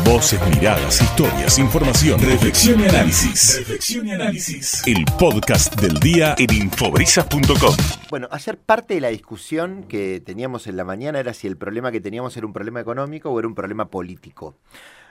Voces, miradas, historias, información, reflexión y análisis. Reflexión y análisis. El podcast del día en infobrisas.com. Bueno, ayer parte de la discusión que teníamos en la mañana era si el problema que teníamos era un problema económico o era un problema político.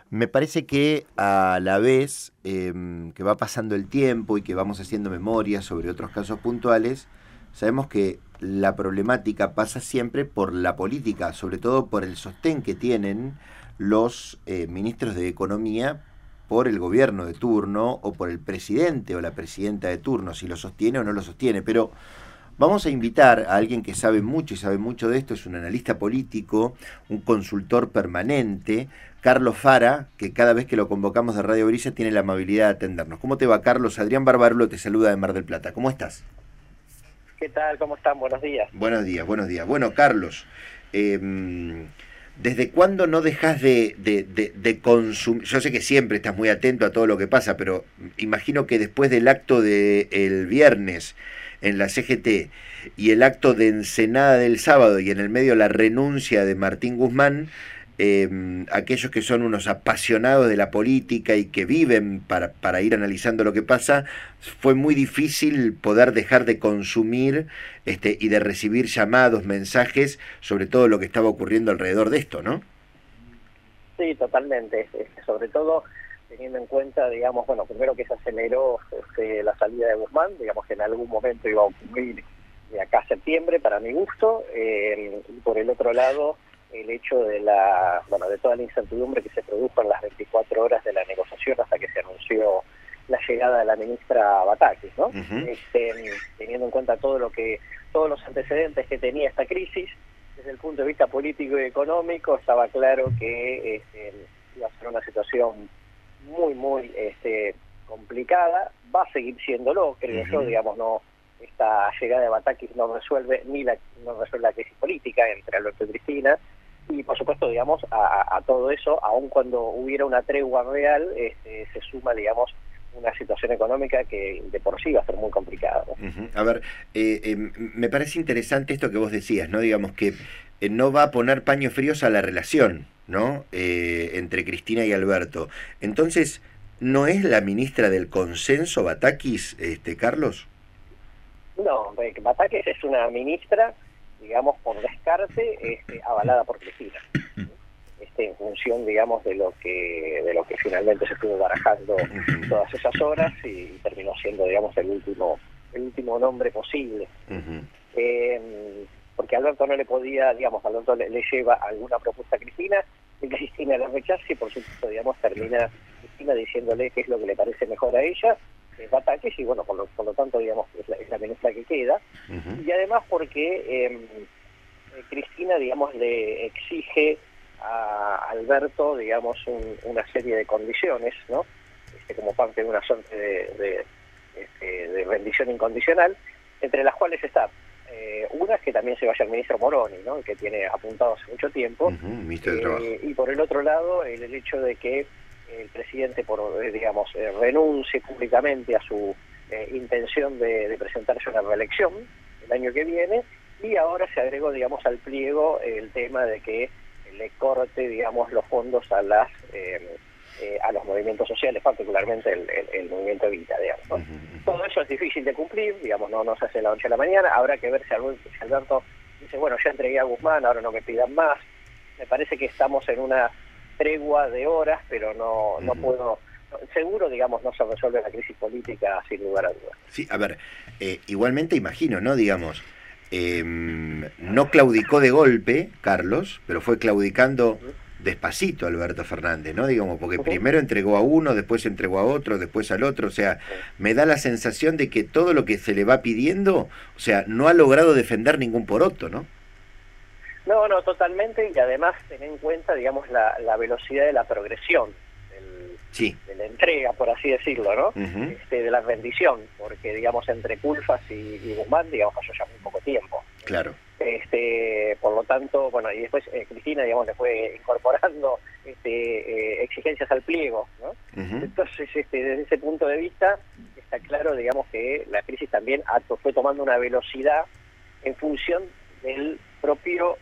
Me parece que a la vez em, que va pasando el tiempo y que vamos haciendo memoria sobre otros casos puntuales, sabemos que la problemática pasa siempre por la política, sobre todo por el sostén que tienen los eh, ministros de Economía por el gobierno de turno o por el presidente o la presidenta de turno, si lo sostiene o no lo sostiene. Pero vamos a invitar a alguien que sabe mucho y sabe mucho de esto, es un analista político, un consultor permanente, Carlos Fara, que cada vez que lo convocamos de Radio Brisa tiene la amabilidad de atendernos. ¿Cómo te va, Carlos? Adrián Barbarulo te saluda de Mar del Plata. ¿Cómo estás? ¿Qué tal? ¿Cómo están? Buenos días. Buenos días, buenos días. Bueno, Carlos, em, ¿desde cuándo no dejas de, de, consumir? Yo sé que siempre estás muy atento a todo lo que pasa, pero imagino que después del acto del viernes en la CGT y el acto de Ensenada del sábado y en el medio la renuncia de Martín Guzmán, Em, aquellos que son unos apasionados de la política y que viven para, para, ir analizando lo que pasa, fue muy difícil poder dejar de consumir este, y de recibir llamados, mensajes sobre todo lo que estaba ocurriendo alrededor de esto, ¿no? Sí, totalmente. Sobre todo teniendo en cuenta, digamos, bueno, primero que se aceleró este, la salida de Guzmán, digamos que en algún momento iba a ocurrir de acá a septiembre, para mi gusto, eh, y por el otro lado, el hecho de la bueno de toda la incertidumbre que se produjo en las 24 horas de la negociación hasta que se anunció la llegada de la ministra Batakis, ¿no? Este, teniendo en cuenta todo lo que todos los antecedentes que tenía esta crisis desde el punto de vista político y económico estaba claro que este, iba a ser una situación muy muy este, complicada. Va a seguir siéndolo creo yo digamos no esta llegada de Batakis no resuelve ni la no resuelve la crisis política entre Alberto y Cristina y por supuesto, digamos, a, todo eso, aun cuando hubiera una tregua real, este, se suma, digamos, una situación económica que de por sí va a ser muy complicada. A ver, eh, eh, me parece interesante esto que vos decías, ¿no? Digamos que eh, no va a poner paños fríos a la relación, ¿no? entre Cristina y Alberto. Entonces, ¿no es la ministra del consenso Batakis, este, Carlos? No, Batakis es una ministra digamos, por descarte, este, avalada por Cristina. Este, en función, digamos, de lo que de lo que finalmente se estuvo barajando todas esas horas y, terminó siendo, digamos, el último el último nombre posible. Em, porque Alberto no le podía, digamos, Alberto le, lleva alguna propuesta a Cristina, y Cristina la rechaza y por supuesto, digamos, termina Cristina diciéndole qué es lo que le parece mejor a ella ataques y bueno, por lo, por lo tanto, digamos, la, es la ministra que queda. Y además porque em, eh, Cristina, digamos, le exige a Alberto, digamos, una serie de condiciones, ¿no? Este, como parte de una suerte de, este, de, rendición incondicional, entre las cuales está eh, una es que también se vaya el ministro Moroni, ¿no? que tiene apuntado hace mucho tiempo, eh, y por el otro lado el, el hecho de que el presidente, por eh, digamos, eh, renuncie públicamente a su eh, intención de, presentarse a una reelección el año que viene, y ahora se agregó, digamos, al pliego el tema de que le corte, digamos, los fondos a las a los movimientos sociales, particularmente el, movimiento Evita, digamos. Todo eso es difícil de cumplir, digamos, no, no se hace la noche a la mañana, habrá que ver si Alberto dice, bueno, ya entregué a Guzmán, ahora no me pidan más. Me parece que estamos en una tregua de horas, pero no, no puedo seguro, digamos, no se resuelve la crisis política sin lugar a dudas. Sí, a ver, eh, igualmente imagino, ¿no? Digamos, em, no claudicó de golpe, Carlos, pero fue claudicando despacito Alberto Fernández, ¿no? Digamos, porque primero entregó a uno, después entregó a otro, después al otro, o sea, me da la sensación de que todo lo que se le va pidiendo, o sea, no ha logrado defender ningún poroto, ¿no? No, no, totalmente, y además ten en cuenta, digamos, la, la velocidad de la progresión del, de la entrega, por así decirlo, ¿no? este, de la rendición, porque, digamos, entre Culfas y, y Guzmán, digamos, pasó ya muy poco tiempo. Claro. Este, por lo tanto, bueno, y después eh, Cristina, digamos, le fue incorporando este, eh, exigencias al pliego, ¿no? Entonces, este, desde ese punto de vista, está claro, digamos, que la crisis también fue tomando una velocidad en función del propio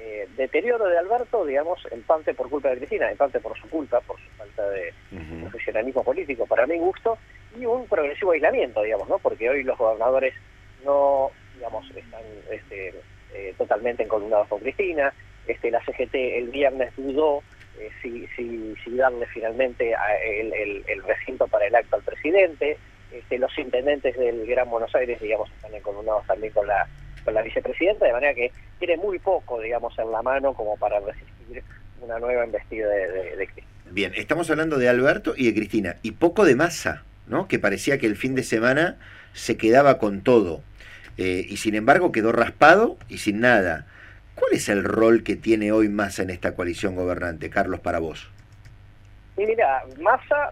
eh, deterioro de Alberto, digamos, en parte por culpa de Cristina, en parte por su culpa, por su falta de profesionalismo político, para mi gusto, y un progresivo aislamiento, digamos, ¿no? Porque hoy los gobernadores no, digamos, están este, eh, totalmente encolumnados con Cristina, este, la CGT el viernes dudó eh, si, si, si, darle finalmente el, el, el, recinto para el acto al presidente. Este, los intendentes del Gran Buenos Aires, digamos, están encolumnados también con la, con la vicepresidenta, de manera que tiene muy poco, digamos, en la mano como para resistir una nueva embestida de, de, de Cristina. Bien, estamos hablando de Alberto y de Cristina, y poco de masa, ¿no? Que parecía que el fin de semana se quedaba con todo, eh, y sin embargo quedó raspado y sin nada. ¿Cuál es el rol que tiene hoy Massa en esta coalición gobernante, Carlos, para vos? Y mira, Massa,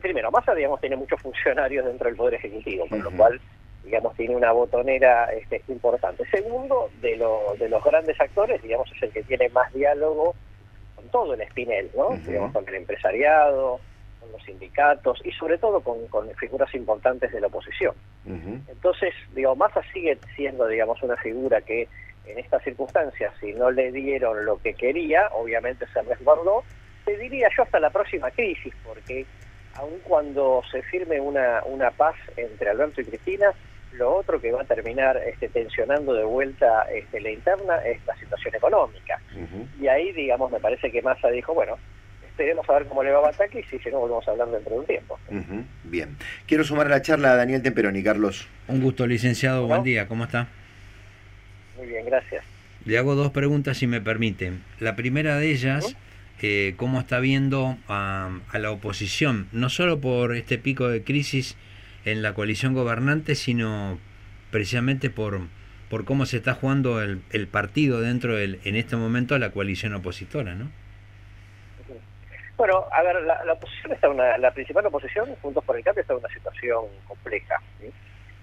primero, Massa, digamos, tiene muchos funcionarios dentro del Poder Ejecutivo, con uh -huh. lo cual, digamos, tiene una botonera este, importante. Segundo, de, lo, de los grandes actores, digamos, es el que tiene más diálogo con todo el espinel, ¿no? Uh -huh. Digamos, con el empresariado, con los sindicatos y sobre todo con, con figuras importantes de la oposición. Uh -huh. Entonces, digo, Massa sigue siendo, digamos, una figura que en estas circunstancias, si no le dieron lo que quería, obviamente se resguardó, te diría yo hasta la próxima crisis, porque aun cuando se firme una, una paz entre Alberto y Cristina, lo otro que va a terminar este, tensionando de vuelta este, la interna es la situación económica. Uh -huh. Y ahí, digamos, me parece que Massa dijo, bueno, esperemos a ver cómo le va a Batakis y si no volvemos a hablar dentro de un tiempo. Uh -huh. Bien. Quiero sumar a la charla a Daniel Temperoni, Carlos. Un gusto, licenciado. Buen día. ¿Cómo está? Muy bien, gracias. Le hago dos preguntas, si me permiten. La primera de ellas, eh, ¿cómo está viendo a, a, la oposición? No solo por este pico de crisis en la coalición gobernante, sino precisamente por, por cómo se está jugando el, el partido dentro del, en este momento, la coalición opositora, ¿no? Bueno, a ver, la, oposición está una, la principal oposición, Juntos por el Cambio, está en una situación compleja.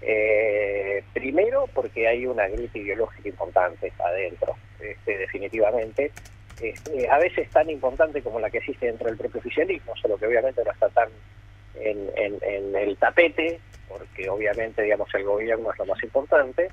Eh, primero, porque hay una gripe ideológica importante adentro, este, definitivamente. Este, a veces tan importante como la que existe dentro del propio oficialismo, solo que obviamente no está tan en, en, en el tapete, porque obviamente, digamos, el gobierno es lo más importante.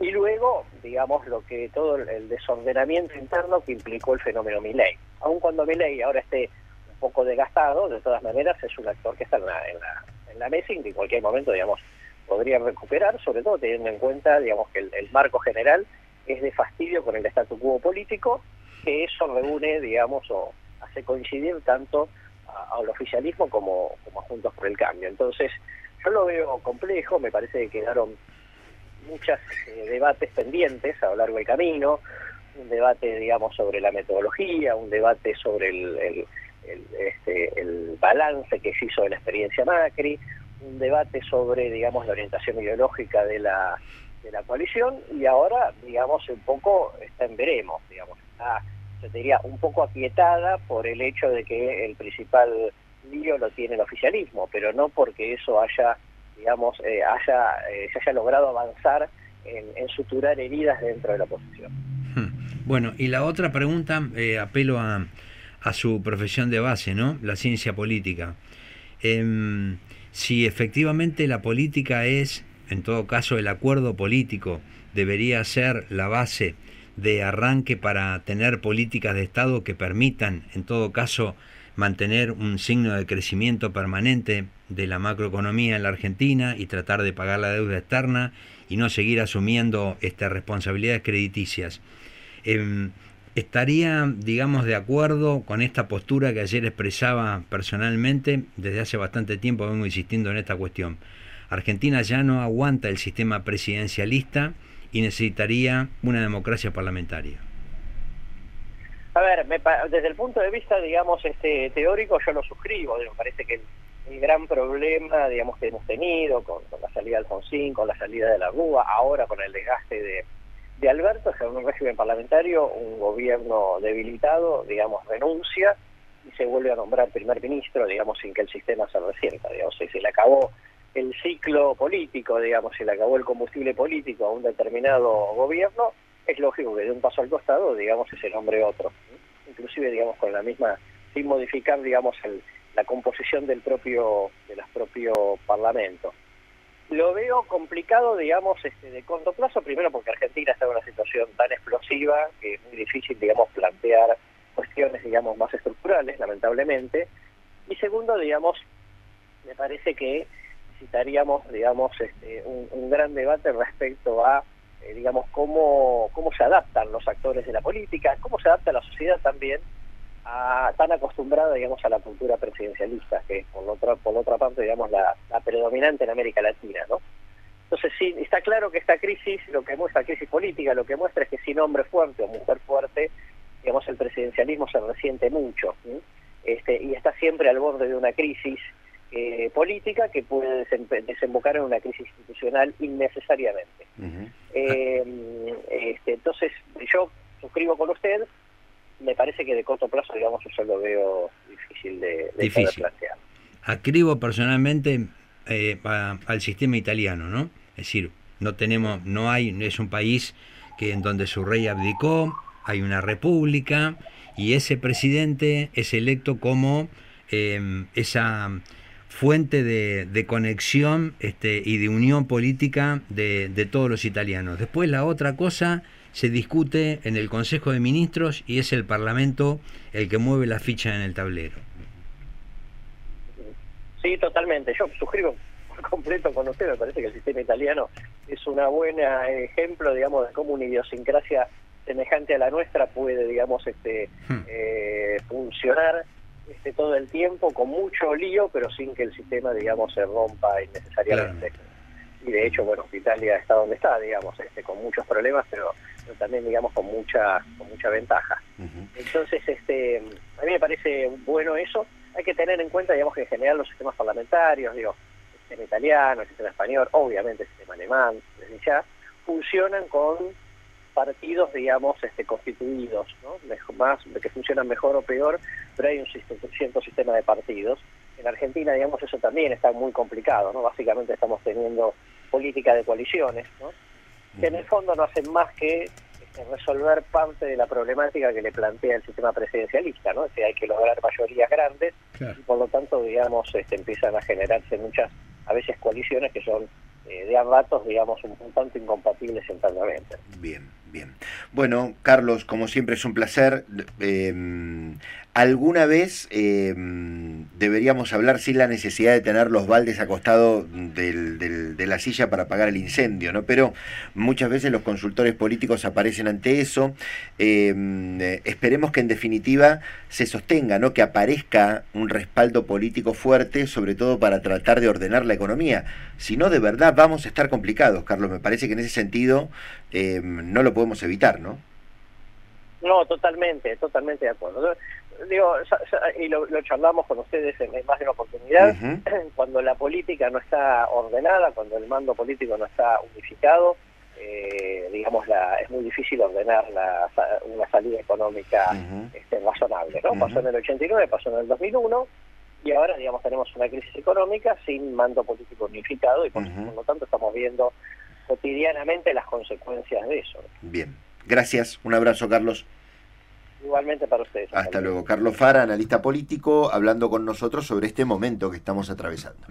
Y luego, digamos, lo que todo el desordenamiento interno que implicó el fenómeno Milley. Aun cuando Milley ahora esté un poco desgastado, de todas maneras es un actor que está en la, en la, en la mesa y que en cualquier momento, digamos, podría recuperar, sobre todo teniendo en cuenta, digamos, que el, marco general es de fastidio con el statu quo político, que eso reúne, digamos, o hace coincidir tanto al oficialismo como, como a Juntos por el Cambio. Entonces, yo lo veo complejo, me parece que quedaron muchos eh, debates pendientes a lo largo del camino, un debate, digamos, sobre la metodología, un debate sobre el, el, el, este, el balance que se hizo de la experiencia Macri, un debate sobre, digamos, la orientación ideológica de la, de la coalición y ahora, digamos, un poco está en veremos, digamos, está, se diría, un poco aquietada por el hecho de que el principal lío lo tiene el oficialismo, pero no porque eso haya digamos, eh, haya, eh, se haya logrado avanzar en, en, suturar heridas dentro de la oposición. Bueno, y la otra pregunta, eh, apelo a, a, su profesión de base, ¿no? La ciencia política. Eh, si efectivamente la política es, en todo caso, el acuerdo político debería ser la base de arranque para tener políticas de Estado que permitan, en todo caso, mantener un signo de crecimiento permanente de la macroeconomía en la Argentina y tratar de pagar la deuda externa y no seguir asumiendo estas responsabilidades crediticias. Eh, ¿Estaría, digamos, de acuerdo con esta postura que ayer expresaba personalmente? Desde hace bastante tiempo vengo insistiendo en esta cuestión. Argentina ya no aguanta el sistema presidencialista y necesitaría una democracia parlamentaria. A ver, me, desde el punto de vista, digamos, este teórico, yo lo suscribo. Me parece que el, gran problema, digamos, que hemos tenido con, la salida de Alfonsín, con la salida de la Rúa, ahora con el desgaste de, de Alberto, es en un régimen parlamentario, un gobierno debilitado, digamos, renuncia y se vuelve a nombrar primer ministro, digamos, sin que el sistema se resienta, digamos, si se le acabó el ciclo político, digamos, se le acabó el combustible político a un determinado gobierno, es lógico que de un paso al costado, digamos, ese nombre otro. Inclusive, digamos, con la misma, sin modificar, digamos, el, la composición del propio, de los propios parlamentos. Lo veo complicado, digamos, este, de corto plazo, primero porque Argentina está en una situación tan explosiva que es muy difícil, digamos, plantear cuestiones, digamos, más estructurales, lamentablemente. Y segundo, digamos, me parece que necesitaríamos, digamos, este, un, gran debate respecto a, eh, digamos, cómo, cómo se adaptan los actores de la política, cómo se adapta la sociedad también a, tan acostumbrada, digamos, a la cultura presidencialista, que es, por otra, por otra parte, digamos, la, predominante en América Latina, ¿no? Entonces, sí, está claro que esta crisis, lo que muestra, crisis política, lo que muestra es que sin hombre fuerte o mujer fuerte, digamos, el presidencialismo se resiente mucho, este, y está siempre al borde de una crisis eh, política que puede desembocar en una crisis institucional innecesariamente. Eh, este, entonces, yo suscribo con usted, me parece que de corto plazo, digamos, yo lo veo difícil de, Poder plantear. Acribo personalmente eh, al sistema italiano, ¿no? Es decir, no tenemos, no hay, es un país que en donde su rey abdicó, hay una república y ese presidente es electo como esa fuente de, conexión este, y de unión política de, todos los italianos. Después la otra cosa se discute en el Consejo de Ministros y es el Parlamento el que mueve la ficha en el tablero. Sí, totalmente. Yo suscribo por completo con usted. Me parece que el sistema italiano es un buen ejemplo, digamos, de cómo una idiosincrasia semejante a la nuestra puede, digamos, este, hmm. eh, funcionar este, todo el tiempo con mucho lío, pero sin que el sistema, digamos, se rompa innecesariamente. Y de hecho, bueno, Italia está donde está, digamos, este, con muchos problemas, pero, también, digamos, con mucha con mucha ventaja. Entonces, este, a mí me parece bueno eso. Hay que tener en cuenta, digamos, que en general los sistemas parlamentarios, digo, el sistema italiano, el sistema español, obviamente el sistema alemán, desde ya, funcionan con partidos, digamos, este, constituidos, ¿no? más que funcionan mejor o peor, pero hay un cierto sistema de partidos. En Argentina, digamos, eso también está muy complicado, ¿no? Básicamente estamos teniendo política de coaliciones, ¿no? Que en el fondo no hacen más que este, resolver parte de la problemática que le plantea el sistema presidencialista, ¿no? que hay que lograr mayorías grandes y por lo tanto, digamos, este, empiezan a generarse muchas, a veces coaliciones que son eh, de a ratos, digamos, un, un tanto incompatibles internamente. Bien. Bien. Bueno, Carlos, como siempre es un placer. Em, alguna vez em, deberíamos hablar sin la necesidad de tener los baldes acostados de la silla para apagar el incendio, ¿no? Pero muchas veces los consultores políticos aparecen ante eso. Em, esperemos que en definitiva se sostenga, ¿no? Que aparezca un respaldo político fuerte, sobre todo para tratar de ordenar la economía. Si no, de verdad vamos a estar complicados, Carlos. Me parece que en ese sentido no lo podemos evitar, ¿no? No, totalmente, totalmente de acuerdo. Digo, y lo, charlamos con ustedes en más de una oportunidad, cuando la política no está ordenada, cuando el mando político no está unificado, eh, digamos, la, es muy difícil ordenar la, una salida económica este, razonable. ¿no? Pasó en el 89, pasó en el 2001, y ahora, digamos, tenemos una crisis económica sin mando político unificado, y por lo tanto estamos viendo cotidianamente las consecuencias de eso. Bien, gracias, un abrazo Carlos. Igualmente para ustedes. Hasta luego. Carlos Fara, analista político, hablando con nosotros sobre este momento que estamos atravesando.